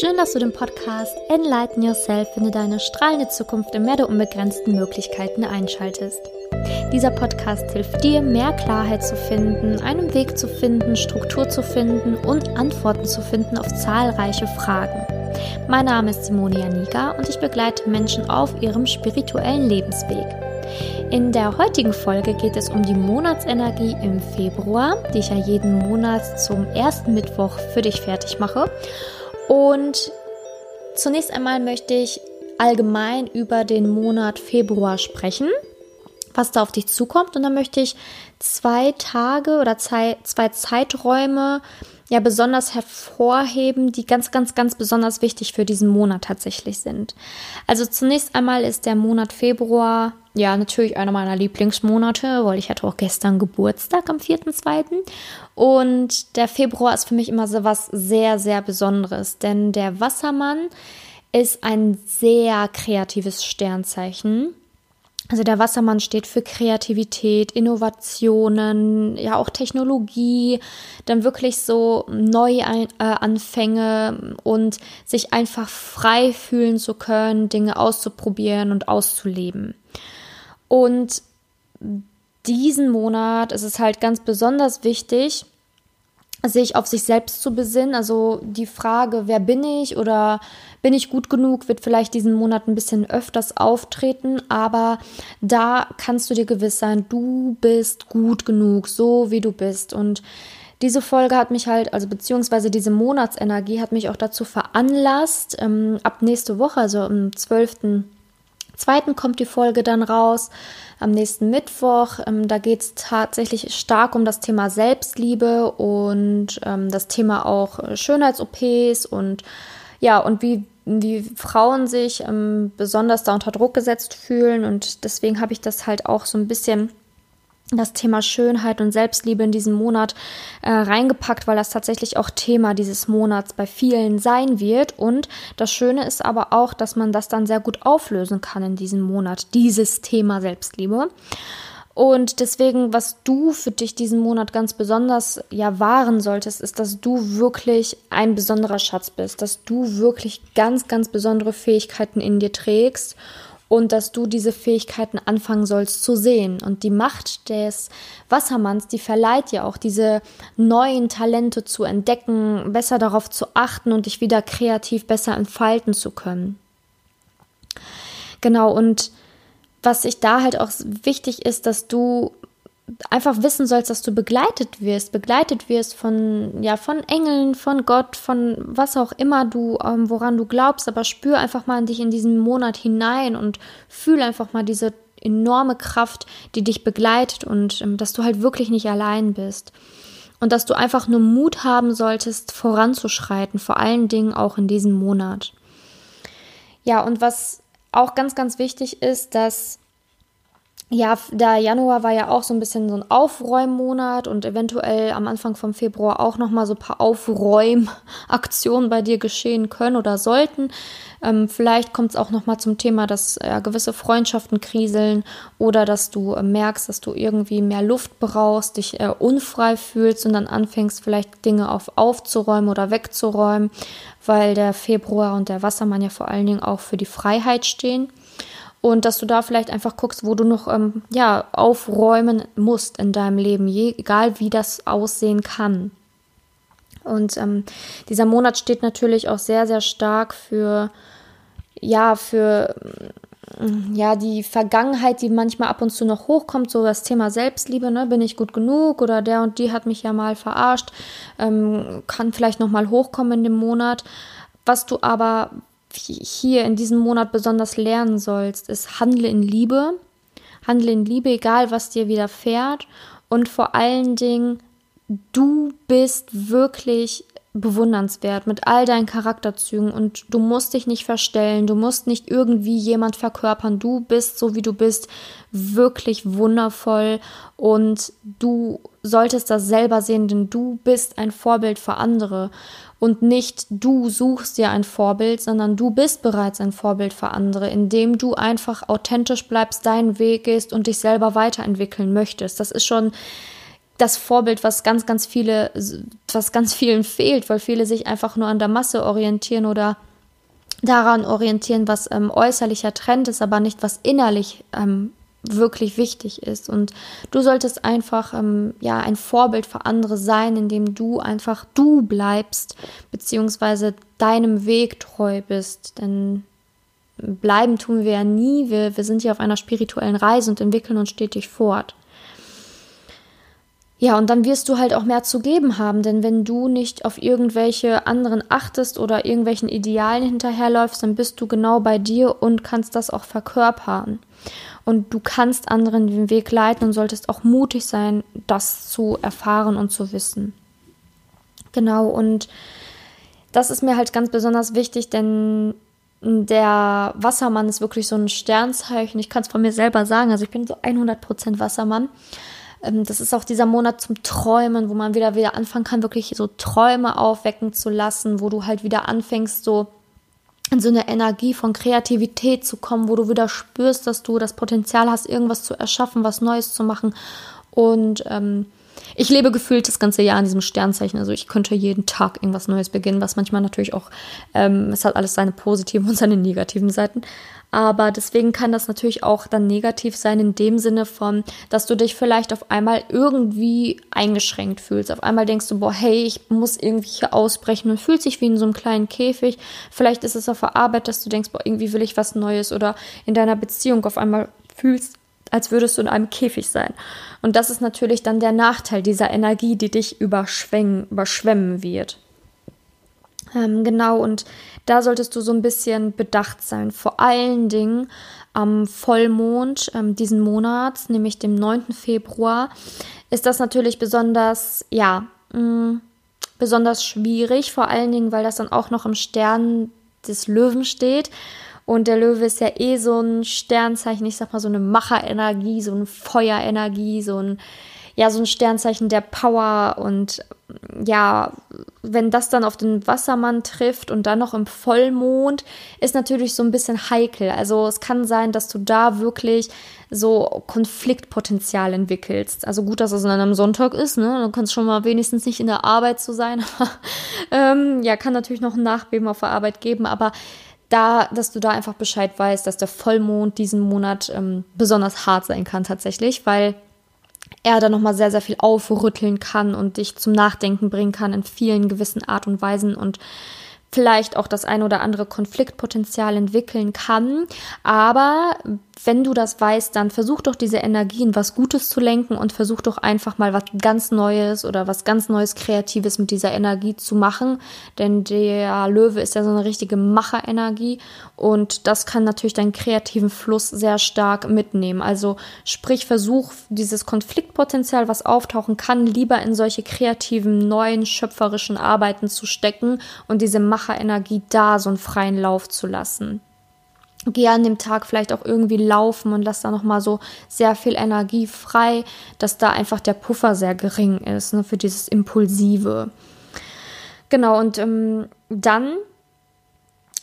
Schön, dass du den Podcast Enlighten Yourself finde deine strahlende Zukunft im Meer der unbegrenzten Möglichkeiten einschaltest. Dieser Podcast hilft dir, mehr Klarheit zu finden, einen Weg zu finden, Struktur zu finden und Antworten zu finden auf zahlreiche Fragen. Mein Name ist Simone Janiga und ich begleite Menschen auf ihrem spirituellen Lebensweg. In der heutigen Folge geht es um die Monatsenergie im Februar, die ich ja jeden Monat zum ersten Mittwoch für dich fertig mache. Und zunächst einmal möchte ich allgemein über den Monat Februar sprechen, was da auf dich zukommt. Und dann möchte ich zwei Tage oder zwei, zwei Zeiträume ja besonders hervorheben, die ganz, ganz, ganz besonders wichtig für diesen Monat tatsächlich sind. Also zunächst einmal ist der Monat Februar ja natürlich einer meiner Lieblingsmonate, weil ich hatte auch gestern Geburtstag am 4.2. Und der Februar ist für mich immer so was sehr, sehr Besonderes, denn der Wassermann ist ein sehr kreatives Sternzeichen. Also der Wassermann steht für Kreativität, Innovationen, ja auch Technologie, dann wirklich so Neuanfänge und sich einfach frei fühlen zu können, Dinge auszuprobieren und auszuleben. Und diesen Monat ist es halt ganz besonders wichtig, sich auf sich selbst zu besinnen. Also die Frage, wer bin ich oder bin ich gut genug, wird vielleicht diesen Monat ein bisschen öfters auftreten, aber da kannst du dir gewiss sein, du bist gut genug, so wie du bist. Und diese Folge hat mich halt, also beziehungsweise diese Monatsenergie hat mich auch dazu veranlasst, ähm, ab nächste Woche, also am 12. Zweiten kommt die Folge dann raus am nächsten Mittwoch. Ähm, da geht es tatsächlich stark um das Thema Selbstliebe und ähm, das Thema auch äh, Schönheits-OPs und ja, und wie, wie Frauen sich ähm, besonders da unter Druck gesetzt fühlen. Und deswegen habe ich das halt auch so ein bisschen das Thema Schönheit und Selbstliebe in diesem Monat äh, reingepackt, weil das tatsächlich auch Thema dieses Monats bei vielen sein wird. Und das Schöne ist aber auch, dass man das dann sehr gut auflösen kann in diesem Monat, dieses Thema Selbstliebe. Und deswegen, was du für dich diesen Monat ganz besonders ja wahren solltest, ist, dass du wirklich ein besonderer Schatz bist, dass du wirklich ganz, ganz besondere Fähigkeiten in dir trägst und dass du diese Fähigkeiten anfangen sollst zu sehen. Und die Macht des Wassermanns, die verleiht dir auch diese neuen Talente zu entdecken, besser darauf zu achten und dich wieder kreativ besser entfalten zu können. Genau, und was ich da halt auch wichtig ist, dass du einfach wissen sollst, dass du begleitet wirst, begleitet wirst von ja von Engeln, von Gott, von was auch immer du ähm, woran du glaubst, aber spür einfach mal in dich in diesen Monat hinein und fühl einfach mal diese enorme Kraft, die dich begleitet und ähm, dass du halt wirklich nicht allein bist und dass du einfach nur Mut haben solltest, voranzuschreiten, vor allen Dingen auch in diesem Monat. Ja, und was auch ganz ganz wichtig ist, dass ja, der Januar war ja auch so ein bisschen so ein Aufräummonat und eventuell am Anfang vom Februar auch nochmal so ein paar Aufräumaktionen bei dir geschehen können oder sollten. Ähm, vielleicht kommt es auch nochmal zum Thema, dass äh, gewisse Freundschaften kriseln oder dass du äh, merkst, dass du irgendwie mehr Luft brauchst, dich äh, unfrei fühlst und dann anfängst vielleicht Dinge auf aufzuräumen oder wegzuräumen, weil der Februar und der Wassermann ja vor allen Dingen auch für die Freiheit stehen und dass du da vielleicht einfach guckst, wo du noch ähm, ja aufräumen musst in deinem Leben, je, egal wie das aussehen kann. Und ähm, dieser Monat steht natürlich auch sehr sehr stark für ja für mm, ja die Vergangenheit, die manchmal ab und zu noch hochkommt, so das Thema Selbstliebe, ne, bin ich gut genug oder der und die hat mich ja mal verarscht, ähm, kann vielleicht noch mal hochkommen in dem Monat. Was du aber hier in diesem Monat besonders lernen sollst, ist handle in Liebe. Handle in Liebe, egal was dir widerfährt. Und vor allen Dingen, du bist wirklich bewundernswert mit all deinen Charakterzügen und du musst dich nicht verstellen, du musst nicht irgendwie jemand verkörpern, du bist so wie du bist wirklich wundervoll und du solltest das selber sehen, denn du bist ein Vorbild für andere und nicht du suchst dir ein Vorbild, sondern du bist bereits ein Vorbild für andere, indem du einfach authentisch bleibst, deinen Weg gehst und dich selber weiterentwickeln möchtest. Das ist schon das Vorbild, was ganz, ganz viele, was ganz vielen fehlt, weil viele sich einfach nur an der Masse orientieren oder daran orientieren, was ähm, äußerlicher Trend ist, aber nicht was innerlich ähm, wirklich wichtig ist. Und du solltest einfach ähm, ja ein Vorbild für andere sein, indem du einfach du bleibst, beziehungsweise deinem Weg treu bist. Denn bleiben tun wir ja nie. Wir, wir sind ja auf einer spirituellen Reise und entwickeln uns stetig fort. Ja, und dann wirst du halt auch mehr zu geben haben, denn wenn du nicht auf irgendwelche anderen achtest oder irgendwelchen Idealen hinterherläufst, dann bist du genau bei dir und kannst das auch verkörpern. Und du kannst anderen den Weg leiten und solltest auch mutig sein, das zu erfahren und zu wissen. Genau, und das ist mir halt ganz besonders wichtig, denn der Wassermann ist wirklich so ein Sternzeichen. Ich kann es von mir selber sagen. Also ich bin so 100% Wassermann. Ähm, das ist auch dieser Monat zum Träumen, wo man wieder wieder anfangen kann, wirklich so Träume aufwecken zu lassen, wo du halt wieder anfängst, so in so eine Energie von Kreativität zu kommen, wo du wieder spürst, dass du das Potenzial hast, irgendwas zu erschaffen, was Neues zu machen. Und ähm, ich lebe gefühlt das ganze Jahr in diesem Sternzeichen. Also ich könnte jeden Tag irgendwas Neues beginnen, was manchmal natürlich auch, ähm, es hat alles seine positiven und seine negativen Seiten. Aber deswegen kann das natürlich auch dann negativ sein in dem Sinne von, dass du dich vielleicht auf einmal irgendwie eingeschränkt fühlst. Auf einmal denkst du, boah, hey, ich muss irgendwie hier ausbrechen und fühlt sich wie in so einem kleinen Käfig. Vielleicht ist es auf der Arbeit, dass du denkst, boah, irgendwie will ich was Neues oder in deiner Beziehung auf einmal fühlst, als würdest du in einem Käfig sein. Und das ist natürlich dann der Nachteil dieser Energie, die dich überschwemmen wird. Ähm, genau, und da solltest du so ein bisschen bedacht sein. Vor allen Dingen am Vollmond ähm, diesen Monats, nämlich dem 9. Februar, ist das natürlich besonders, ja, mh, mm, besonders schwierig, vor allen Dingen, weil das dann auch noch im Stern des Löwen steht. Und der Löwe ist ja eh so ein Sternzeichen, ich sag mal so eine Macherenergie, so eine Feuerenergie, so ein ja so ein Sternzeichen der Power und ja, wenn das dann auf den Wassermann trifft und dann noch im Vollmond, ist natürlich so ein bisschen heikel. Also es kann sein, dass du da wirklich so Konfliktpotenzial entwickelst. Also gut, dass es an einem Sonntag ist, ne? Du kannst schon mal wenigstens nicht in der Arbeit zu sein. ähm, ja, kann natürlich noch ein Nachbeben auf der Arbeit geben, aber da, dass du da einfach Bescheid weißt, dass der Vollmond diesen Monat ähm, besonders hart sein kann tatsächlich, weil er da nochmal sehr, sehr viel aufrütteln kann und dich zum Nachdenken bringen kann in vielen gewissen Art und Weisen und vielleicht auch das ein oder andere Konfliktpotenzial entwickeln kann. Aber wenn du das weißt, dann versuch doch diese Energie in was Gutes zu lenken und versuch doch einfach mal was ganz Neues oder was ganz Neues Kreatives mit dieser Energie zu machen. Denn der Löwe ist ja so eine richtige Macherenergie und das kann natürlich deinen kreativen Fluss sehr stark mitnehmen. Also sprich, versuch dieses Konfliktpotenzial, was auftauchen kann, lieber in solche kreativen, neuen, schöpferischen Arbeiten zu stecken und diese Macherenergie da so einen freien Lauf zu lassen geh an dem Tag vielleicht auch irgendwie laufen und lass da nochmal so sehr viel Energie frei, dass da einfach der Puffer sehr gering ist ne, für dieses Impulsive. Genau, und ähm, dann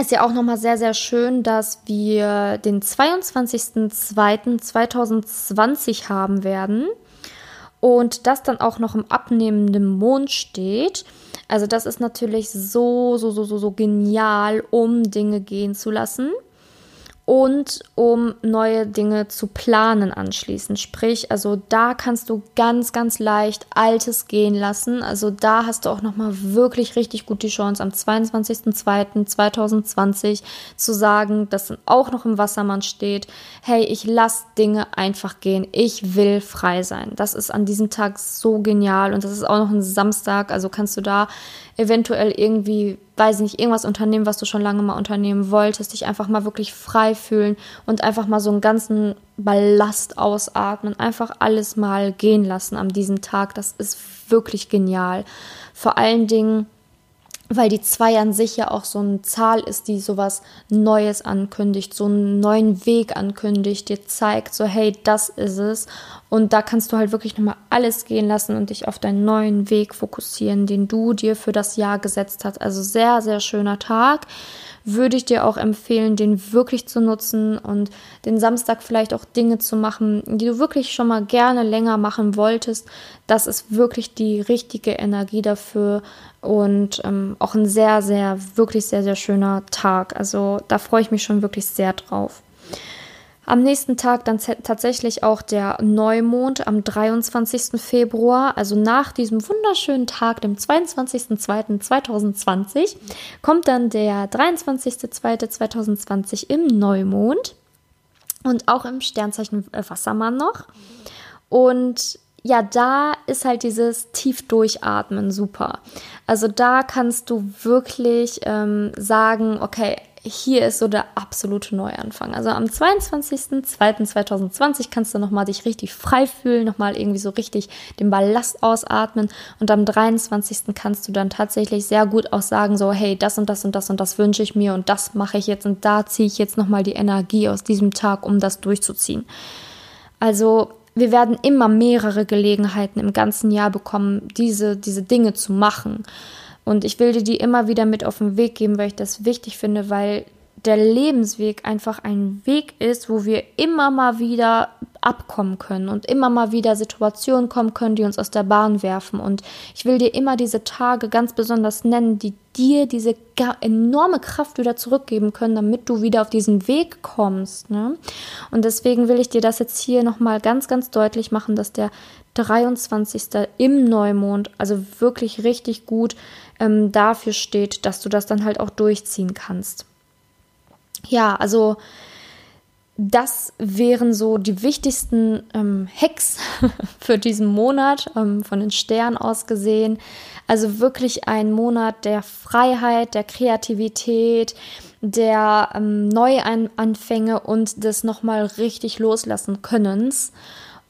ist ja auch nochmal sehr, sehr schön, dass wir den 22.02.2020 haben werden und das dann auch noch im abnehmenden Mond steht. Also das ist natürlich so, so, so, so, so genial, um Dinge gehen zu lassen und um neue Dinge zu planen anschließend. Sprich, also da kannst du ganz, ganz leicht Altes gehen lassen. Also da hast du auch nochmal wirklich richtig gut die Chance, am 22.02.2020 zu sagen, dass dann auch noch im Wassermann steht, hey, ich lasse Dinge einfach gehen. Ich will frei sein. Das ist an diesem Tag so genial und das ist auch noch ein Samstag. Also kannst du da eventuell irgendwie, weiß ich nicht, irgendwas unternehmen, was du schon lange mal unternehmen wolltest, dich einfach mal wirklich frei fühlen und einfach mal so einen ganzen Ballast ausatmen, einfach alles mal gehen lassen an diesem Tag. Das ist wirklich genial. Vor allen Dingen, weil die zwei an sich ja auch so eine Zahl ist, die sowas Neues ankündigt, so einen neuen Weg ankündigt, dir zeigt, so hey, das ist es. Und da kannst du halt wirklich nochmal alles gehen lassen und dich auf deinen neuen Weg fokussieren, den du dir für das Jahr gesetzt hast. Also sehr, sehr schöner Tag. Würde ich dir auch empfehlen, den wirklich zu nutzen und den Samstag vielleicht auch Dinge zu machen, die du wirklich schon mal gerne länger machen wolltest. Das ist wirklich die richtige Energie dafür und ähm, auch ein sehr, sehr, wirklich sehr, sehr schöner Tag. Also da freue ich mich schon wirklich sehr drauf. Am nächsten Tag dann tatsächlich auch der Neumond am 23. Februar, also nach diesem wunderschönen Tag, dem 22.02.2020, kommt dann der 23.02.2020 im Neumond und auch im Sternzeichen Wassermann noch. Und ja, da ist halt dieses tief durchatmen super. Also da kannst du wirklich ähm, sagen, okay, hier ist so der absolute Neuanfang. Also am 22.02.2020 kannst du nochmal dich richtig frei fühlen, nochmal irgendwie so richtig den Ballast ausatmen und am 23. kannst du dann tatsächlich sehr gut auch sagen, so hey, das und das und das und das wünsche ich mir und das mache ich jetzt und da ziehe ich jetzt nochmal die Energie aus diesem Tag, um das durchzuziehen. Also wir werden immer mehrere Gelegenheiten im ganzen Jahr bekommen, diese, diese Dinge zu machen. Und ich will dir die immer wieder mit auf den Weg geben, weil ich das wichtig finde, weil der Lebensweg einfach ein Weg ist, wo wir immer mal wieder abkommen können und immer mal wieder Situationen kommen können, die uns aus der Bahn werfen. Und ich will dir immer diese Tage ganz besonders nennen, die dir diese enorme Kraft wieder zurückgeben können, damit du wieder auf diesen Weg kommst. Ne? Und deswegen will ich dir das jetzt hier nochmal ganz, ganz deutlich machen, dass der 23. im Neumond, also wirklich richtig gut ähm, dafür steht, dass du das dann halt auch durchziehen kannst. Ja, also das wären so die wichtigsten ähm, Hacks für diesen Monat, ähm, von den Sternen aus gesehen. Also wirklich ein Monat der Freiheit, der Kreativität, der ähm, Neuanfänge und des nochmal richtig loslassen Könnens.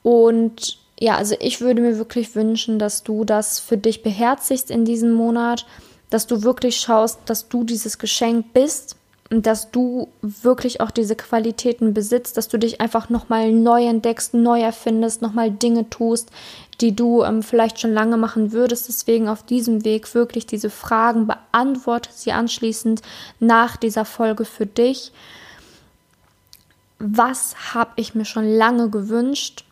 Und ja, also ich würde mir wirklich wünschen, dass du das für dich beherzigst in diesem Monat, dass du wirklich schaust, dass du dieses Geschenk bist dass du wirklich auch diese Qualitäten besitzt, dass du dich einfach nochmal neu entdeckst, neu erfindest, nochmal Dinge tust, die du ähm, vielleicht schon lange machen würdest. Deswegen auf diesem Weg wirklich diese Fragen beantworte sie anschließend nach dieser Folge für dich. Was habe ich mir schon lange gewünscht?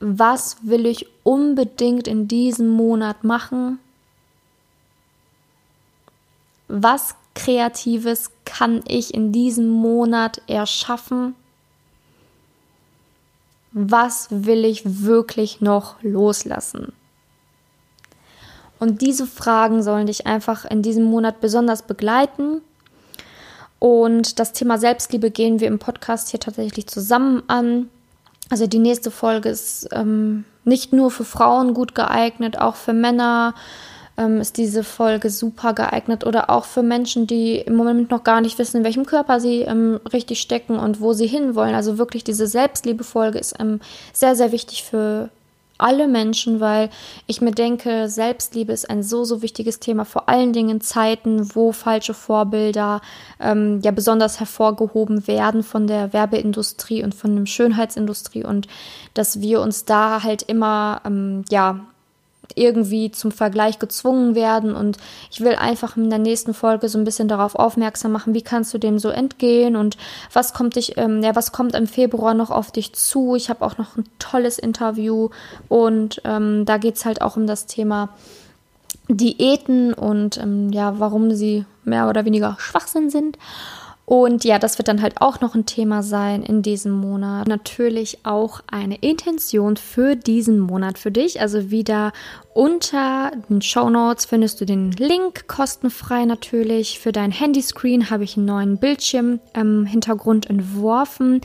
was will ich unbedingt in diesem Monat machen? Was Kreatives kann ich in diesem Monat erschaffen? Was will ich wirklich noch loslassen? Und diese Fragen sollen dich einfach in diesem Monat besonders begleiten. Und das Thema Selbstliebe gehen wir im Podcast hier tatsächlich zusammen an. Also die nächste Folge ist ähm, nicht nur für Frauen gut geeignet, auch für Männer ähm, ist diese Folge super geeignet oder auch für Menschen, die im Moment noch gar nicht wissen, in welchem Körper sie ähm, richtig stecken und wo sie hinwollen. Also wirklich diese Selbstliebe-Folge ist ähm, sehr, sehr wichtig für alle Menschen, weil ich mir denke, Selbstliebe ist ein so, so wichtiges Thema, vor allen Dingen in Zeiten, wo falsche Vorbilder ähm, ja besonders hervorgehoben werden von der Werbeindustrie und von der Schönheitsindustrie und dass wir uns da halt immer, ähm, ja, irgendwie zum Vergleich gezwungen werden. Und ich will einfach in der nächsten Folge so ein bisschen darauf aufmerksam machen, wie kannst du dem so entgehen und was kommt dich, ähm, ja, was kommt im Februar noch auf dich zu. Ich habe auch noch ein tolles Interview und ähm, da geht es halt auch um das Thema Diäten und ähm, ja, warum sie mehr oder weniger Schwachsinn sind. Und ja, das wird dann halt auch noch ein Thema sein in diesem Monat. Natürlich auch eine Intention für diesen Monat für dich. Also wieder unter den Show Notes findest du den Link, kostenfrei natürlich. Für dein Handyscreen habe ich einen neuen Bildschirm-Hintergrund ähm, entworfen.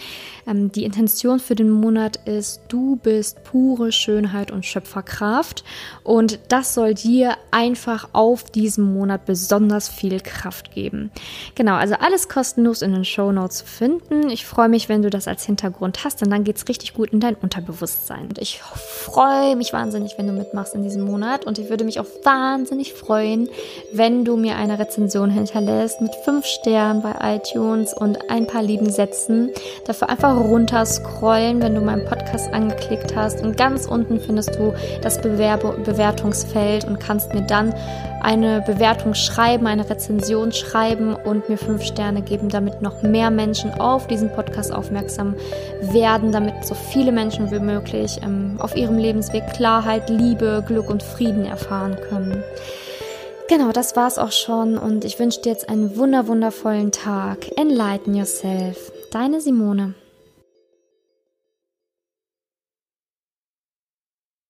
Ähm, die Intention für den Monat ist, du bist pure Schönheit und Schöpferkraft. Und das soll dir einfach auf diesem Monat besonders viel Kraft geben. Genau, also alles kostenlos in den Show Notes zu finden. Ich freue mich, wenn du das als Hintergrund hast, denn dann geht es richtig gut in dein Unterbewusstsein. Und ich freue mich wahnsinnig, wenn du mitmachst in diesem Monat und ich würde mich auch wahnsinnig freuen, wenn du mir eine Rezension hinterlässt mit fünf Sternen bei iTunes und ein paar lieben Sätzen. Dafür einfach runter scrollen, wenn du meinen Podcast angeklickt hast und ganz unten findest du das Bewerbe Bewertungsfeld und kannst mir dann eine Bewertung schreiben, eine Rezension schreiben und mir fünf Sterne geben, damit noch mehr Menschen auf diesen Podcast aufmerksam werden, damit so viele Menschen wie möglich ähm, auf ihrem Lebensweg Klarheit, Liebe, Glück und Frieden erfahren können. Genau, das war's auch schon und ich wünsche dir jetzt einen wunder wundervollen Tag. Enlighten yourself. Deine Simone.